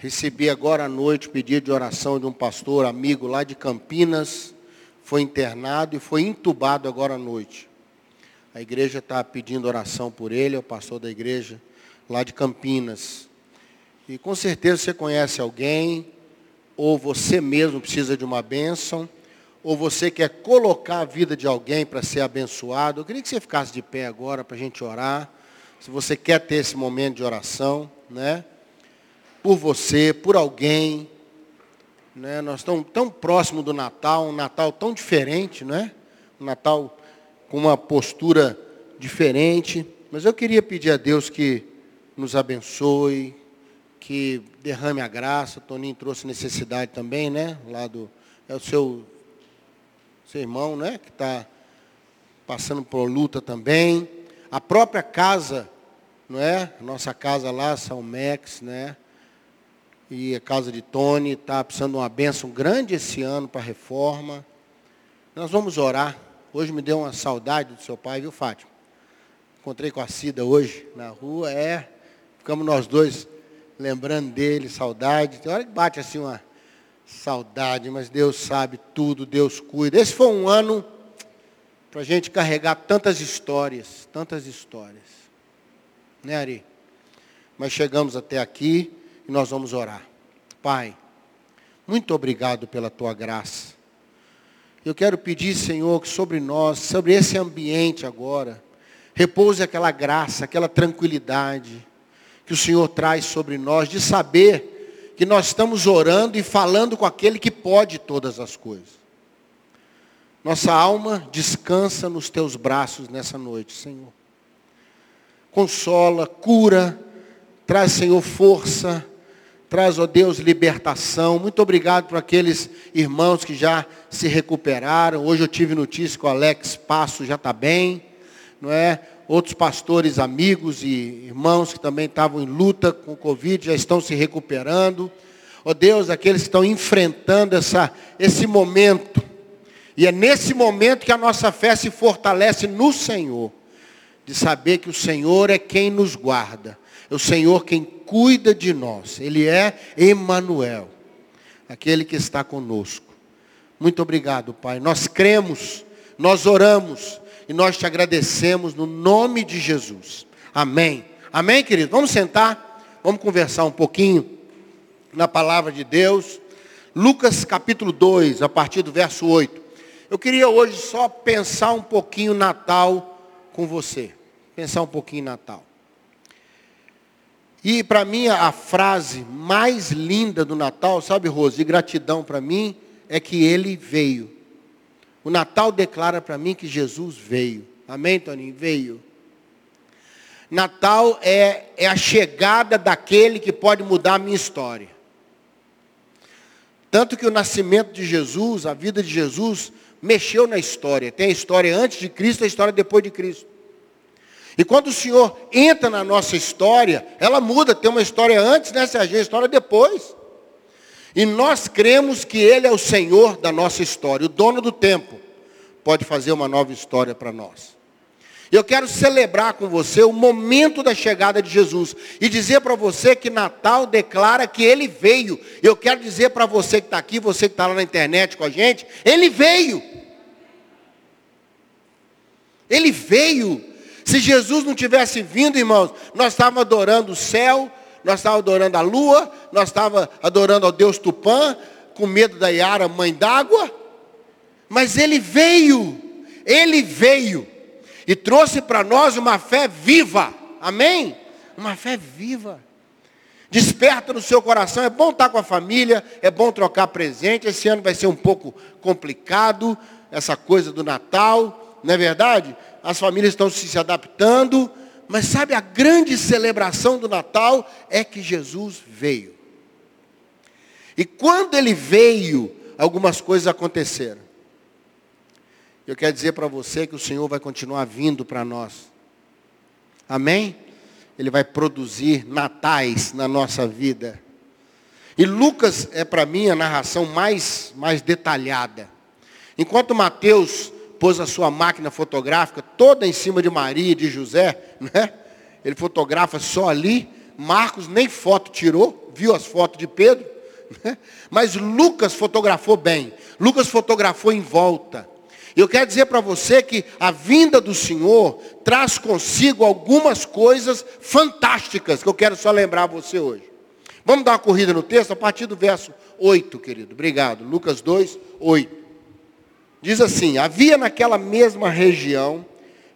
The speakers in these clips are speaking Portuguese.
Recebi agora à noite pedido de oração de um pastor amigo lá de Campinas. Foi internado e foi entubado agora à noite. A igreja está pedindo oração por ele, é o pastor da igreja lá de Campinas. E com certeza você conhece alguém, ou você mesmo precisa de uma bênção, ou você quer colocar a vida de alguém para ser abençoado. Eu queria que você ficasse de pé agora para a gente orar. Se você quer ter esse momento de oração, né? Por você, por alguém. Né? Nós estamos tão próximo do Natal, um Natal tão diferente, né? Um Natal com uma postura diferente. Mas eu queria pedir a Deus que nos abençoe, que derrame a graça. Toninho trouxe necessidade também, né? Lá do, é o seu, seu irmão, né? Que está passando por luta também. A própria casa, não é? Nossa casa lá, São Max, né? E a casa de Tony está precisando de uma bênção grande esse ano para a reforma. Nós vamos orar. Hoje me deu uma saudade do seu pai, viu, Fátima? Encontrei com a Cida hoje na rua, é. Ficamos nós dois lembrando dele, saudade. Tem hora que bate assim uma saudade, mas Deus sabe tudo, Deus cuida. Esse foi um ano para a gente carregar tantas histórias, tantas histórias. Né, Ari? Mas chegamos até aqui e nós vamos orar. Pai, muito obrigado pela tua graça. Eu quero pedir, Senhor, que sobre nós, sobre esse ambiente agora, repouse aquela graça, aquela tranquilidade que o Senhor traz sobre nós, de saber que nós estamos orando e falando com aquele que pode todas as coisas. Nossa alma descansa nos teus braços nessa noite, Senhor. Consola, cura, traz, Senhor, força, Traz, ó Deus, libertação. Muito obrigado por aqueles irmãos que já se recuperaram. Hoje eu tive notícia que o Alex Passo já está bem, não é? Outros pastores, amigos e irmãos que também estavam em luta com o Covid já estão se recuperando. Ó Deus, aqueles que estão enfrentando essa, esse momento. E é nesse momento que a nossa fé se fortalece no Senhor. De saber que o Senhor é quem nos guarda. É o Senhor quem cuida de nós. Ele é Emanuel, aquele que está conosco. Muito obrigado, Pai. Nós cremos, nós oramos e nós te agradecemos no nome de Jesus. Amém. Amém, querido. Vamos sentar, vamos conversar um pouquinho na palavra de Deus. Lucas capítulo 2, a partir do verso 8. Eu queria hoje só pensar um pouquinho Natal com você. Pensar um pouquinho Natal. E para mim a frase mais linda do Natal, sabe, Rose, de gratidão para mim, é que ele veio. O Natal declara para mim que Jesus veio. Amém, Toninho? Veio. Natal é, é a chegada daquele que pode mudar a minha história. Tanto que o nascimento de Jesus, a vida de Jesus, mexeu na história. Tem a história antes de Cristo e a história depois de Cristo. E quando o Senhor entra na nossa história, ela muda, tem uma história antes, né, Serginho? História depois. E nós cremos que Ele é o Senhor da nossa história, o dono do tempo. Pode fazer uma nova história para nós. Eu quero celebrar com você o momento da chegada de Jesus e dizer para você que Natal declara que Ele veio. Eu quero dizer para você que está aqui, você que está lá na internet com a gente, Ele veio. Ele veio. Se Jesus não tivesse vindo, irmãos, nós estávamos adorando o céu, nós estávamos adorando a lua, nós estávamos adorando ao Deus Tupã, com medo da Yara, mãe d'água. Mas ele veio, ele veio e trouxe para nós uma fé viva. Amém? Uma fé viva. Desperta no seu coração. É bom estar com a família, é bom trocar presente. Esse ano vai ser um pouco complicado, essa coisa do Natal, não é verdade? As famílias estão se adaptando, mas sabe, a grande celebração do Natal é que Jesus veio. E quando ele veio, algumas coisas aconteceram. Eu quero dizer para você que o Senhor vai continuar vindo para nós. Amém? Ele vai produzir natais na nossa vida. E Lucas é para mim a narração mais, mais detalhada. Enquanto Mateus pôs a sua máquina fotográfica toda em cima de Maria e de José, né? Ele fotografa só ali. Marcos nem foto tirou, viu as fotos de Pedro, né? mas Lucas fotografou bem. Lucas fotografou em volta. Eu quero dizer para você que a vinda do Senhor traz consigo algumas coisas fantásticas que eu quero só lembrar você hoje. Vamos dar uma corrida no texto a partir do verso 8, querido. Obrigado. Lucas 2, 8. Diz assim: Havia naquela mesma região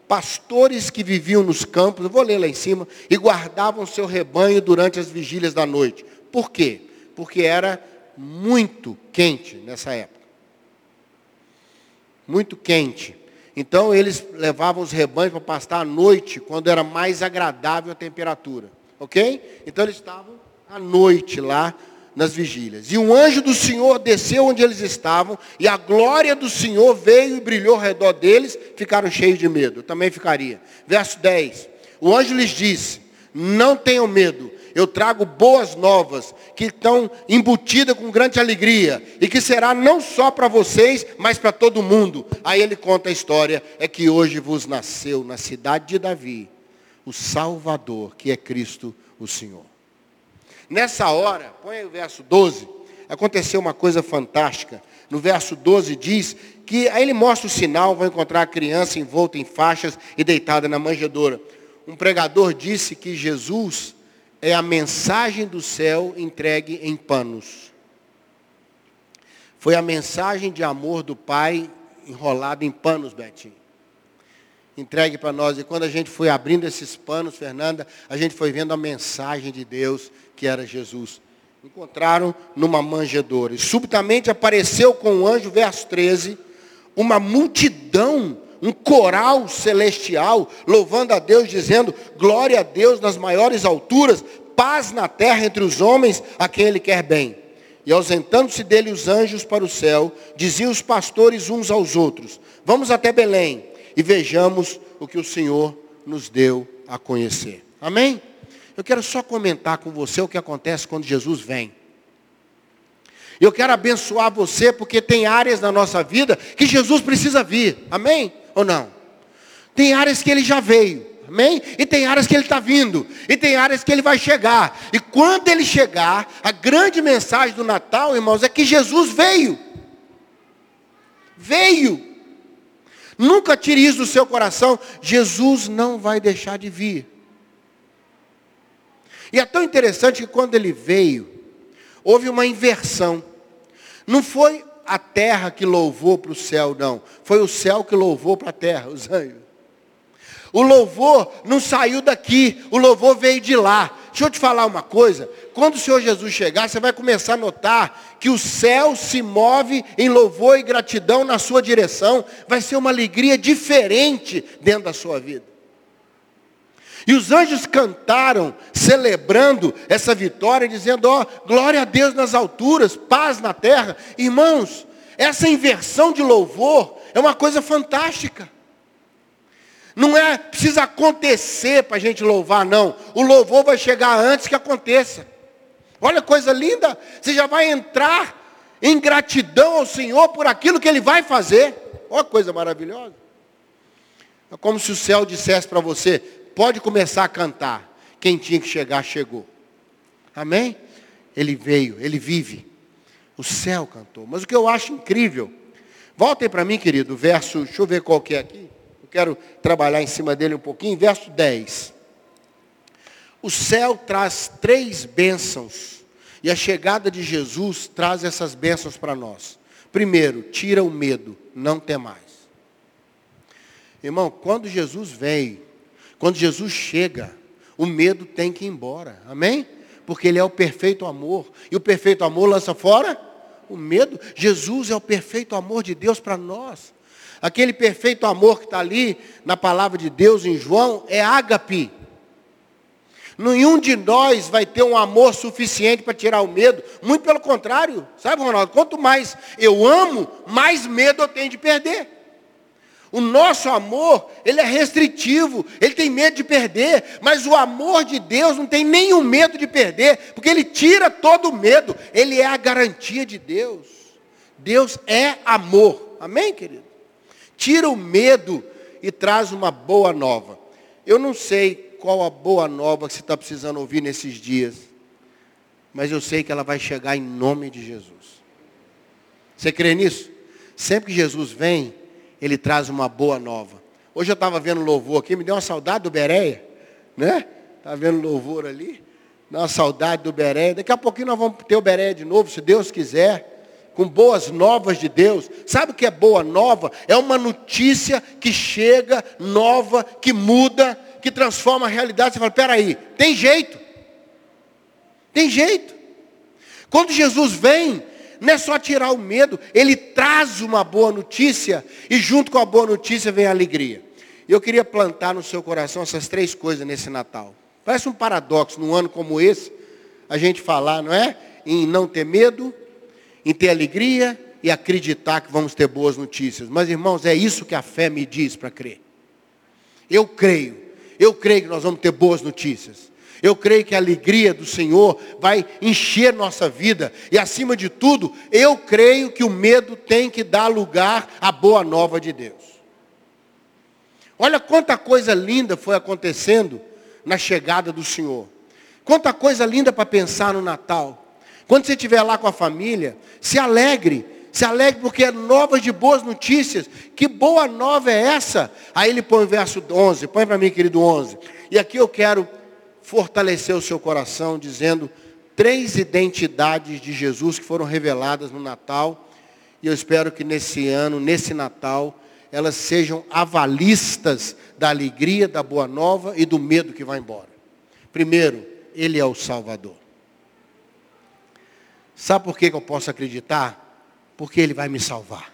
pastores que viviam nos campos, vou ler lá em cima, e guardavam seu rebanho durante as vigílias da noite. Por quê? Porque era muito quente nessa época. Muito quente. Então eles levavam os rebanhos para pastar à noite, quando era mais agradável a temperatura. Ok? Então eles estavam à noite lá nas vigílias. E um anjo do Senhor desceu onde eles estavam, e a glória do Senhor veio e brilhou ao redor deles, ficaram cheios de medo. Também ficaria. Verso 10. O anjo lhes disse: Não tenham medo, eu trago boas novas, que estão embutidas com grande alegria, e que será não só para vocês, mas para todo mundo. Aí ele conta a história: é que hoje vos nasceu na cidade de Davi o Salvador, que é Cristo o Senhor. Nessa hora, põe o verso 12, aconteceu uma coisa fantástica. No verso 12 diz que aí ele mostra o sinal, vai encontrar a criança envolta em faixas e deitada na manjedoura. Um pregador disse que Jesus é a mensagem do céu entregue em panos. Foi a mensagem de amor do Pai enrolada em panos, Betinho. Entregue para nós. E quando a gente foi abrindo esses panos, Fernanda, a gente foi vendo a mensagem de Deus que era Jesus. Encontraram numa manjedoura. E subitamente apareceu com o anjo, verso 13, uma multidão, um coral celestial, louvando a Deus, dizendo: Glória a Deus nas maiores alturas, paz na terra entre os homens a quem Ele quer bem. E ausentando-se dele os anjos para o céu, diziam os pastores uns aos outros: Vamos até Belém e vejamos o que o Senhor nos deu a conhecer. Amém? Eu quero só comentar com você o que acontece quando Jesus vem. Eu quero abençoar você porque tem áreas na nossa vida que Jesus precisa vir. Amém? Ou não? Tem áreas que ele já veio. Amém? E tem áreas que ele está vindo. E tem áreas que ele vai chegar. E quando ele chegar, a grande mensagem do Natal, irmãos, é que Jesus veio. Veio. Nunca tire isso do seu coração. Jesus não vai deixar de vir. E é tão interessante que quando ele veio, houve uma inversão. Não foi a terra que louvou para o céu, não. Foi o céu que louvou para a terra, os anjos. O louvor não saiu daqui, o louvor veio de lá. Deixa eu te falar uma coisa. Quando o Senhor Jesus chegar, você vai começar a notar que o céu se move em louvor e gratidão na sua direção. Vai ser uma alegria diferente dentro da sua vida. E os anjos cantaram, celebrando essa vitória, dizendo: ó, oh, glória a Deus nas alturas, paz na terra. Irmãos, essa inversão de louvor é uma coisa fantástica. Não é precisa acontecer para a gente louvar, não. O louvor vai chegar antes que aconteça. Olha coisa linda, você já vai entrar em gratidão ao Senhor por aquilo que Ele vai fazer. Olha coisa maravilhosa. É como se o céu dissesse para você: pode começar a cantar. Quem tinha que chegar, chegou. Amém? Ele veio, ele vive. O céu cantou. Mas o que eu acho incrível, voltem para mim, querido, verso, deixa eu ver qual que é aqui. Eu quero trabalhar em cima dele um pouquinho. Verso 10. O céu traz três bênçãos. E a chegada de Jesus traz essas bênçãos para nós. Primeiro, tira o medo, não tem mais. Irmão, quando Jesus veio, quando Jesus chega, o medo tem que ir embora. Amém? Porque ele é o perfeito amor. E o perfeito amor lança fora o medo. Jesus é o perfeito amor de Deus para nós. Aquele perfeito amor que está ali na palavra de Deus em João é ágape. Nenhum de nós vai ter um amor suficiente para tirar o medo. Muito pelo contrário. Sabe, Ronaldo? Quanto mais eu amo, mais medo eu tenho de perder. O nosso amor, ele é restritivo, ele tem medo de perder, mas o amor de Deus não tem nenhum medo de perder, porque ele tira todo o medo, ele é a garantia de Deus. Deus é amor, amém, querido? Tira o medo e traz uma boa nova. Eu não sei qual a boa nova que você está precisando ouvir nesses dias. mas eu sei que ela vai chegar em nome de Jesus. Você crê nisso? Sempre que Jesus vem, ele traz uma boa nova. Hoje eu estava vendo louvor aqui, me deu uma saudade do Bereia, né? Estava vendo louvor ali, deu uma saudade do Bereia. Daqui a pouquinho nós vamos ter o Bereia de novo, se Deus quiser com boas novas de Deus. Sabe o que é boa nova? É uma notícia que chega, nova, que muda, que transforma a realidade. Você fala, peraí, tem jeito. Tem jeito. Quando Jesus vem, não é só tirar o medo, ele traz uma boa notícia e junto com a boa notícia vem a alegria. Eu queria plantar no seu coração essas três coisas nesse Natal. Parece um paradoxo num ano como esse, a gente falar, não é? Em não ter medo, em ter alegria e acreditar que vamos ter boas notícias. Mas irmãos, é isso que a fé me diz para crer. Eu creio, eu creio que nós vamos ter boas notícias. Eu creio que a alegria do Senhor vai encher nossa vida. E acima de tudo, eu creio que o medo tem que dar lugar à boa nova de Deus. Olha quanta coisa linda foi acontecendo na chegada do Senhor. Quanta coisa linda para pensar no Natal. Quando você estiver lá com a família, se alegre. Se alegre porque é novas de boas notícias. Que boa nova é essa? Aí ele põe o verso 11. Põe para mim, querido 11. E aqui eu quero fortalecer o seu coração dizendo três identidades de Jesus que foram reveladas no Natal. E eu espero que nesse ano, nesse Natal, elas sejam avalistas da alegria, da boa nova e do medo que vai embora. Primeiro, Ele é o Salvador. Sabe por que eu posso acreditar? Porque Ele vai me salvar.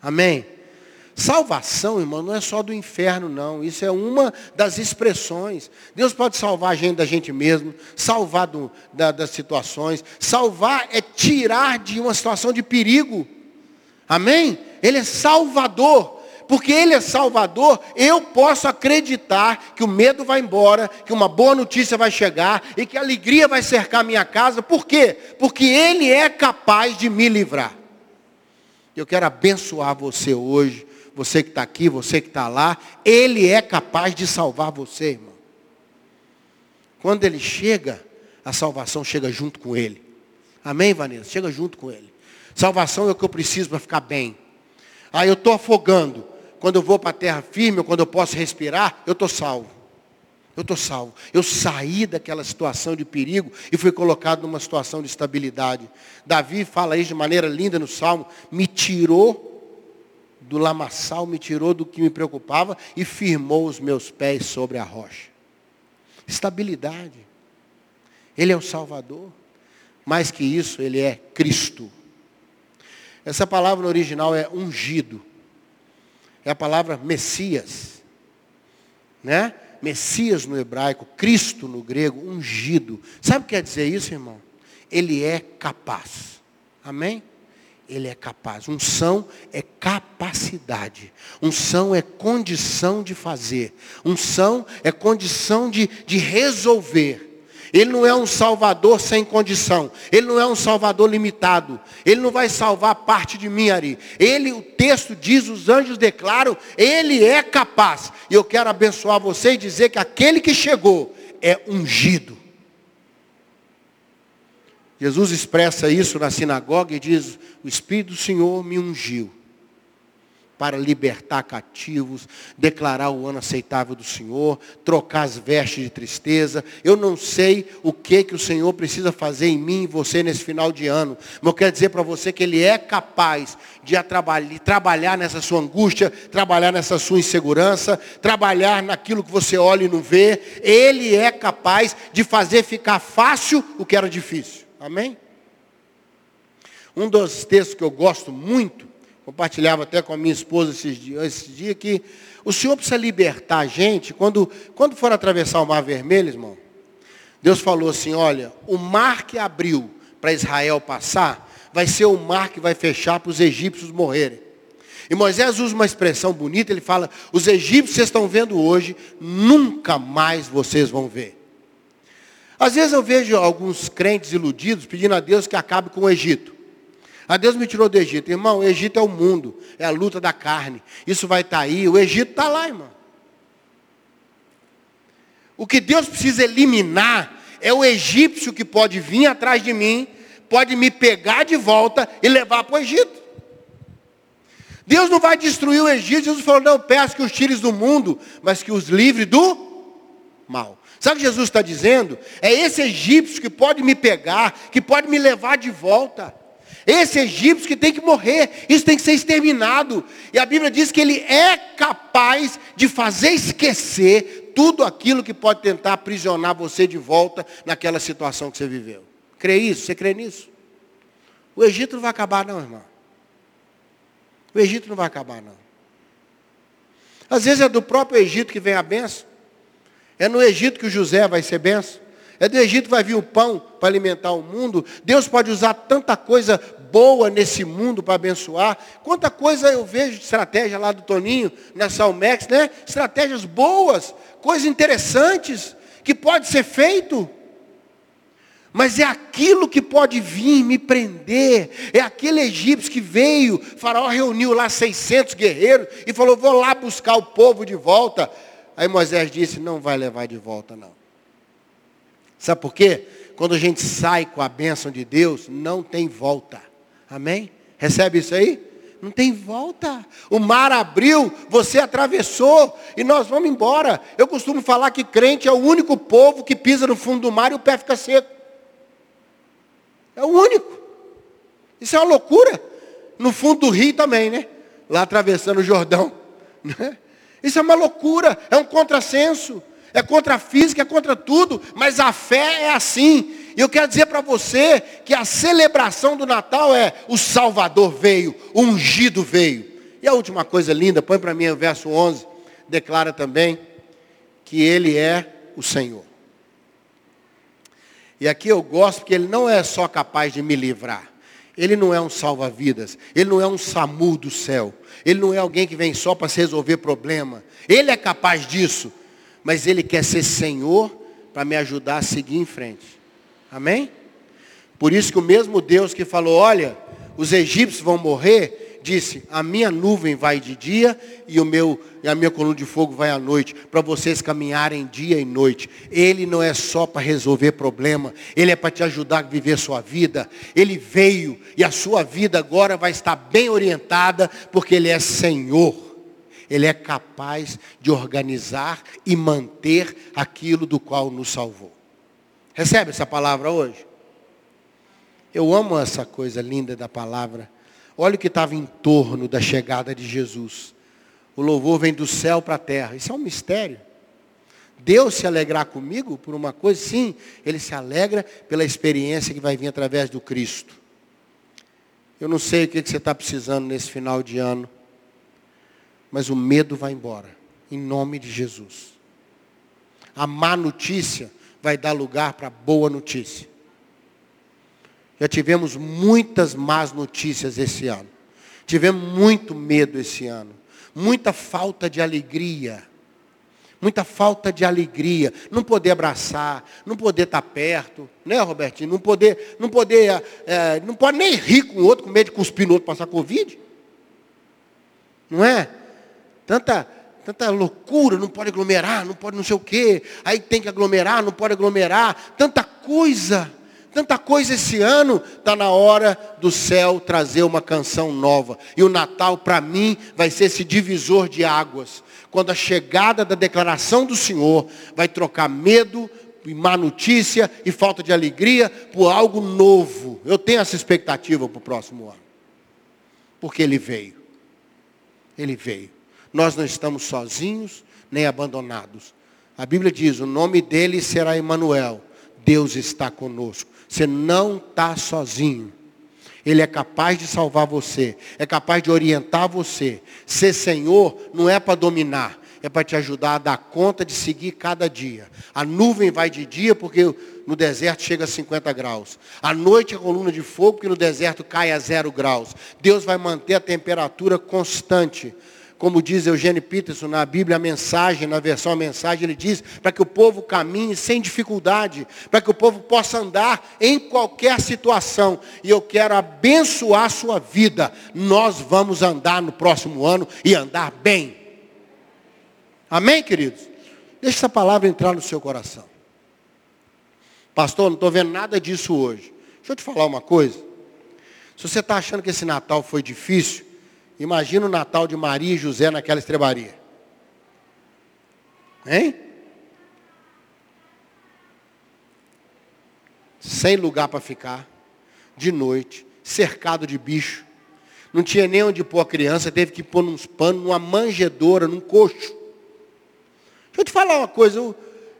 Amém? Salvação, irmão, não é só do inferno, não. Isso é uma das expressões. Deus pode salvar a gente da gente mesmo, salvar do, da, das situações. Salvar é tirar de uma situação de perigo. Amém? Ele é salvador. Porque Ele é Salvador, eu posso acreditar que o medo vai embora, que uma boa notícia vai chegar e que a alegria vai cercar minha casa. Por quê? Porque Ele é capaz de me livrar. Eu quero abençoar você hoje você que está aqui, você que está lá, Ele é capaz de salvar você, irmão. Quando Ele chega, a salvação chega junto com Ele. Amém, Vanessa? Chega junto com Ele. Salvação é o que eu preciso para ficar bem. Ah, eu estou afogando. Quando eu vou para a terra firme, ou quando eu posso respirar, eu estou salvo. Eu estou salvo. Eu saí daquela situação de perigo e fui colocado numa situação de estabilidade. Davi fala isso de maneira linda no Salmo. Me tirou do lamaçal, me tirou do que me preocupava e firmou os meus pés sobre a rocha. Estabilidade. Ele é o Salvador. Mais que isso, ele é Cristo. Essa palavra no original é ungido. É a palavra Messias. Né? Messias no hebraico, Cristo no grego, ungido. Sabe o que quer dizer isso, irmão? Ele é capaz. Amém? Ele é capaz. Unção é capacidade. Unção é condição de fazer. Unção é condição de, de resolver. Ele não é um salvador sem condição. Ele não é um salvador limitado. Ele não vai salvar parte de mim, Ari. Ele, o texto diz, os anjos declaram, ele é capaz. E eu quero abençoar você e dizer que aquele que chegou é ungido. Jesus expressa isso na sinagoga e diz: O Espírito do Senhor me ungiu para libertar cativos, declarar o ano aceitável do Senhor, trocar as vestes de tristeza. Eu não sei o que que o Senhor precisa fazer em mim e você nesse final de ano, mas eu quero dizer para você que Ele é capaz de trabalhar nessa sua angústia, trabalhar nessa sua insegurança, trabalhar naquilo que você olha e não vê. Ele é capaz de fazer ficar fácil o que era difícil. Amém? Um dos textos que eu gosto muito, compartilhava até com a minha esposa esses dias, esses dias que o Senhor precisa libertar a gente, quando, quando for atravessar o Mar Vermelho, irmão, Deus falou assim, olha, o mar que abriu para Israel passar, vai ser o mar que vai fechar para os egípcios morrerem. E Moisés usa uma expressão bonita, ele fala, os egípcios vocês estão vendo hoje, nunca mais vocês vão ver. Às vezes eu vejo alguns crentes iludidos pedindo a Deus que acabe com o Egito. A Deus me tirou do Egito. Irmão, o Egito é o mundo, é a luta da carne. Isso vai estar tá aí, o Egito está lá, irmão. O que Deus precisa eliminar é o egípcio que pode vir atrás de mim, pode me pegar de volta e levar para o Egito. Deus não vai destruir o Egito. Jesus falou, não, peço que os tires do mundo, mas que os livre do mal. Sabe o que Jesus está dizendo? É esse egípcio que pode me pegar, que pode me levar de volta. Esse egípcio que tem que morrer, isso tem que ser exterminado. E a Bíblia diz que ele é capaz de fazer esquecer tudo aquilo que pode tentar aprisionar você de volta naquela situação que você viveu. Crê isso? Você crê nisso? O Egito não vai acabar não, irmão. O Egito não vai acabar não. Às vezes é do próprio Egito que vem a benção. É no Egito que o José vai ser benção. É do Egito que vai vir o pão para alimentar o mundo. Deus pode usar tanta coisa boa nesse mundo para abençoar. Quanta coisa eu vejo de estratégia lá do Toninho, na Salmex, né? Estratégias boas, coisas interessantes, que pode ser feito. Mas é aquilo que pode vir me prender. É aquele egípcio que veio, Faraó reuniu lá 600 guerreiros e falou: vou lá buscar o povo de volta. Aí Moisés disse: não vai levar de volta, não. Sabe por quê? Quando a gente sai com a bênção de Deus, não tem volta. Amém? Recebe isso aí? Não tem volta. O mar abriu, você atravessou e nós vamos embora. Eu costumo falar que crente é o único povo que pisa no fundo do mar e o pé fica seco. É o único. Isso é uma loucura. No fundo do rio também, né? Lá atravessando o Jordão. Né? Isso é uma loucura, é um contrassenso é contra a física, é contra tudo, mas a fé é assim. E eu quero dizer para você que a celebração do Natal é o Salvador veio, o ungido veio. E a última coisa linda, põe para mim o verso 11, declara também que ele é o Senhor. E aqui eu gosto porque ele não é só capaz de me livrar. Ele não é um salva-vidas. Ele não é um SAMU do céu. Ele não é alguém que vem só para se resolver problema. Ele é capaz disso mas Ele quer ser Senhor para me ajudar a seguir em frente. Amém? Por isso que o mesmo Deus que falou, olha, os egípcios vão morrer, disse, a minha nuvem vai de dia e, o meu, e a minha coluna de fogo vai à noite, para vocês caminharem dia e noite. Ele não é só para resolver problema, Ele é para te ajudar a viver sua vida. Ele veio e a sua vida agora vai estar bem orientada, porque Ele é Senhor. Ele é capaz de organizar e manter aquilo do qual nos salvou. Recebe essa palavra hoje? Eu amo essa coisa linda da palavra. Olha o que estava em torno da chegada de Jesus. O louvor vem do céu para a terra. Isso é um mistério. Deus se alegrar comigo por uma coisa, sim, Ele se alegra pela experiência que vai vir através do Cristo. Eu não sei o que você está precisando nesse final de ano mas o medo vai embora, em nome de Jesus. A má notícia vai dar lugar para a boa notícia. Já tivemos muitas más notícias esse ano. Tivemos muito medo esse ano. Muita falta de alegria. Muita falta de alegria. Não poder abraçar, não poder estar perto, né, Robertinho? Não poder, não poder, é, não pode nem rir com o outro, com medo de cuspir no outro passar Covid. Não é? tanta, tanta loucura, não pode aglomerar, não pode não sei o quê, aí tem que aglomerar, não pode aglomerar, tanta coisa, tanta coisa esse ano, está na hora do céu trazer uma canção nova. E o Natal, para mim, vai ser esse divisor de águas. Quando a chegada da declaração do Senhor vai trocar medo, e má notícia e falta de alegria por algo novo. Eu tenho essa expectativa para o próximo ano. Porque ele veio. Ele veio. Nós não estamos sozinhos nem abandonados. A Bíblia diz: o nome dele será Emanuel. Deus está conosco. Você não está sozinho. Ele é capaz de salvar você, é capaz de orientar você. Ser Senhor não é para dominar, é para te ajudar a dar conta de seguir cada dia. A nuvem vai de dia porque no deserto chega a 50 graus. À noite a coluna de fogo porque no deserto cai a zero graus. Deus vai manter a temperatura constante como diz Eugênio Peterson na Bíblia, a mensagem, na versão a mensagem, ele diz, para que o povo caminhe sem dificuldade, para que o povo possa andar em qualquer situação. E eu quero abençoar a sua vida. Nós vamos andar no próximo ano e andar bem. Amém, queridos? Deixe essa palavra entrar no seu coração. Pastor, não estou vendo nada disso hoje. Deixa eu te falar uma coisa. Se você está achando que esse Natal foi difícil, imagina o Natal de Maria e José naquela estrebaria. Hein? Sem lugar para ficar, de noite, cercado de bicho. Não tinha nem onde pôr a criança, teve que pôr uns panos, numa manjedoura, num coxo. Deixa eu te falar uma coisa.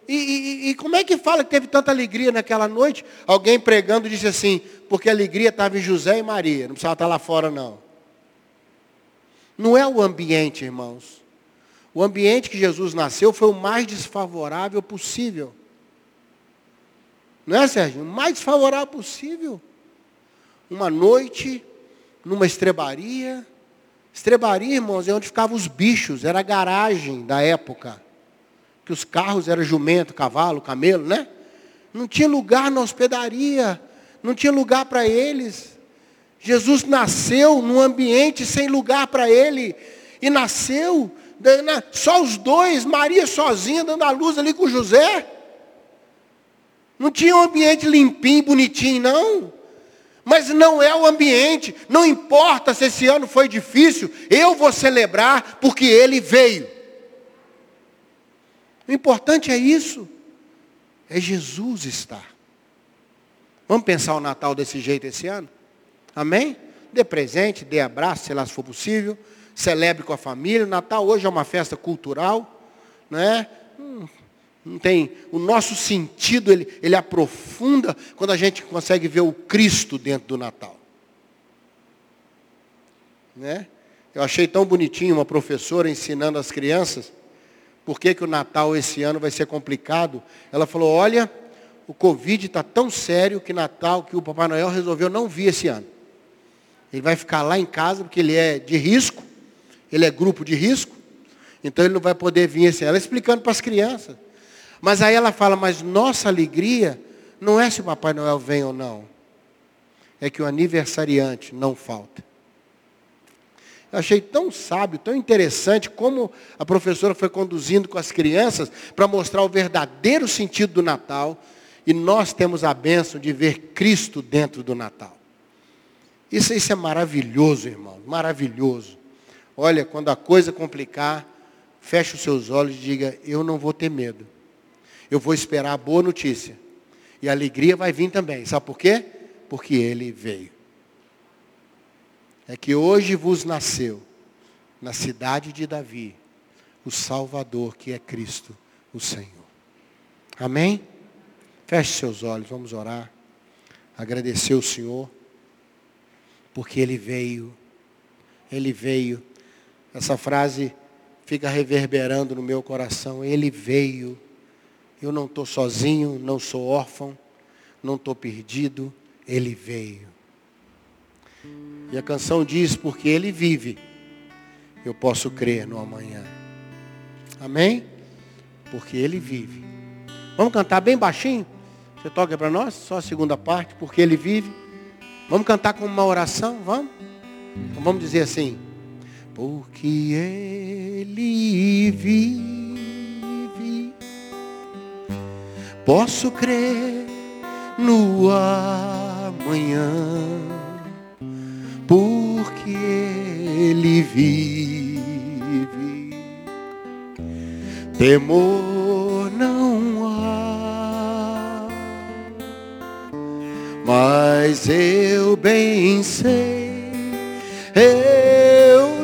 E, e, e, como é que fala que teve tanta alegria naquela noite? Alguém pregando disse assim, porque a alegria estava em José e Maria, não precisava estar lá fora não. Não é o ambiente, irmãos. O ambiente que Jesus nasceu foi o mais desfavorável possível. Não é, Sérgio? O mais desfavorável possível. Uma noite, numa estrebaria. Estrebaria, irmãos, é onde ficavam os bichos, era a garagem da época. Que os carros eram jumento, cavalo, camelo, né? Não tinha lugar na hospedaria, não tinha lugar para eles. Jesus nasceu num ambiente sem lugar para ele. E nasceu só os dois, Maria sozinha, dando a luz ali com José. Não tinha um ambiente limpinho, bonitinho, não. Mas não é o ambiente. Não importa se esse ano foi difícil, eu vou celebrar porque ele veio. O importante é isso. É Jesus estar. Vamos pensar o Natal desse jeito esse ano? Amém? Dê presente, dê abraço, sei lá se for possível celebre com a família. O Natal hoje é uma festa cultural, né? Não tem, o nosso sentido ele, ele aprofunda quando a gente consegue ver o Cristo dentro do Natal. Né? Eu achei tão bonitinho uma professora ensinando as crianças por que, que o Natal esse ano vai ser complicado. Ela falou, olha, o Covid está tão sério que Natal, que o Papai Noel resolveu não vir esse ano. Ele vai ficar lá em casa porque ele é de risco ele é grupo de risco, então ele não vai poder vir assim. Ela explicando para as crianças. Mas aí ela fala, mas nossa alegria não é se o Papai Noel vem ou não. É que o aniversariante não falta. Eu achei tão sábio, tão interessante como a professora foi conduzindo com as crianças para mostrar o verdadeiro sentido do Natal. E nós temos a bênção de ver Cristo dentro do Natal. Isso, isso é maravilhoso, irmão, maravilhoso. Olha, quando a coisa complicar, feche os seus olhos e diga: Eu não vou ter medo. Eu vou esperar a boa notícia. E a alegria vai vir também. Sabe por quê? Porque ele veio. É que hoje vos nasceu, na cidade de Davi, o Salvador, que é Cristo, o Senhor. Amém? Feche seus olhos, vamos orar. Agradecer o Senhor, porque Ele veio. Ele veio essa frase fica reverberando no meu coração. Ele veio. Eu não estou sozinho, não sou órfão, não estou perdido. Ele veio. E a canção diz: porque Ele vive, eu posso crer no amanhã. Amém? Porque Ele vive. Vamos cantar bem baixinho? Você toca para nós? Só a segunda parte, porque Ele vive. Vamos cantar com uma oração? Vamos? Então vamos dizer assim porque Ele vive. Posso crer no amanhã, porque Ele vive. Temor mas eu bem sei. Eu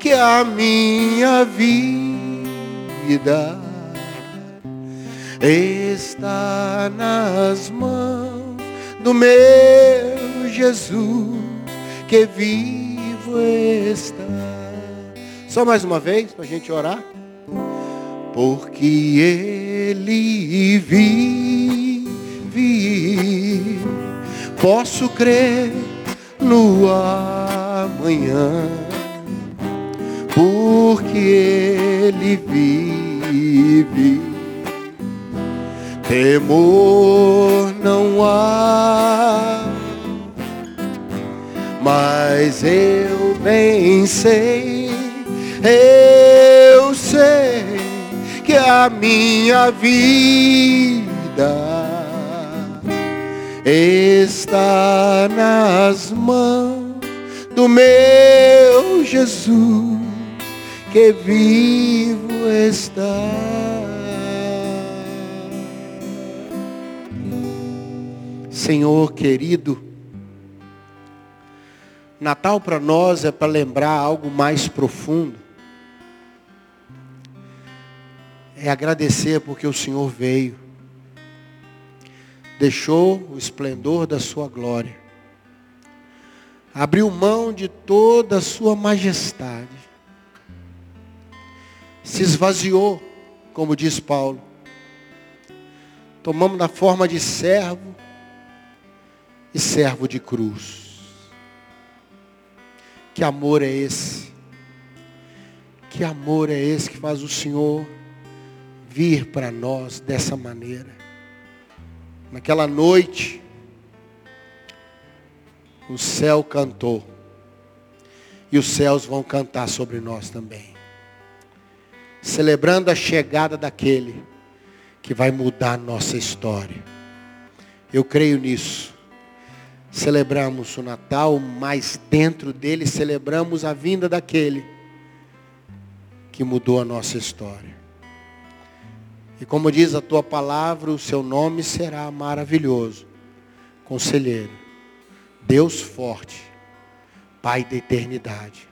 que a minha vida está nas mãos do meu Jesus que vivo está. Só mais uma vez para a gente orar. Porque Ele vive, posso crer no amanhã porque Ele vive. Temor não há, mas eu bem sei, eu sei que a minha vida está nas mãos do meu Jesus, que vivo está. Senhor querido, Natal para nós é para lembrar algo mais profundo. É agradecer porque o Senhor veio. Deixou o esplendor da sua glória. Abriu mão de toda a sua majestade. Se esvaziou, como diz Paulo. Tomamos na forma de servo e servo de cruz. Que amor é esse? Que amor é esse que faz o Senhor vir para nós dessa maneira? Naquela noite, o céu cantou. E os céus vão cantar sobre nós também. Celebrando a chegada daquele que vai mudar nossa história. Eu creio nisso celebramos o Natal, mas dentro dele celebramos a vinda daquele que mudou a nossa história. E como diz a tua palavra, o seu nome será maravilhoso, conselheiro, Deus forte, Pai da eternidade,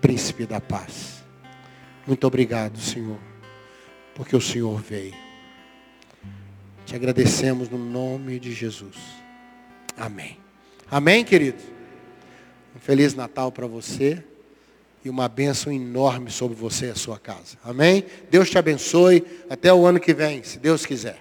príncipe da paz. Muito obrigado, Senhor, porque o Senhor veio. Te agradecemos no nome de Jesus. Amém. Amém, querido? Um Feliz Natal para você uma bênção enorme sobre você e a sua casa. Amém? Deus te abençoe. Até o ano que vem, se Deus quiser.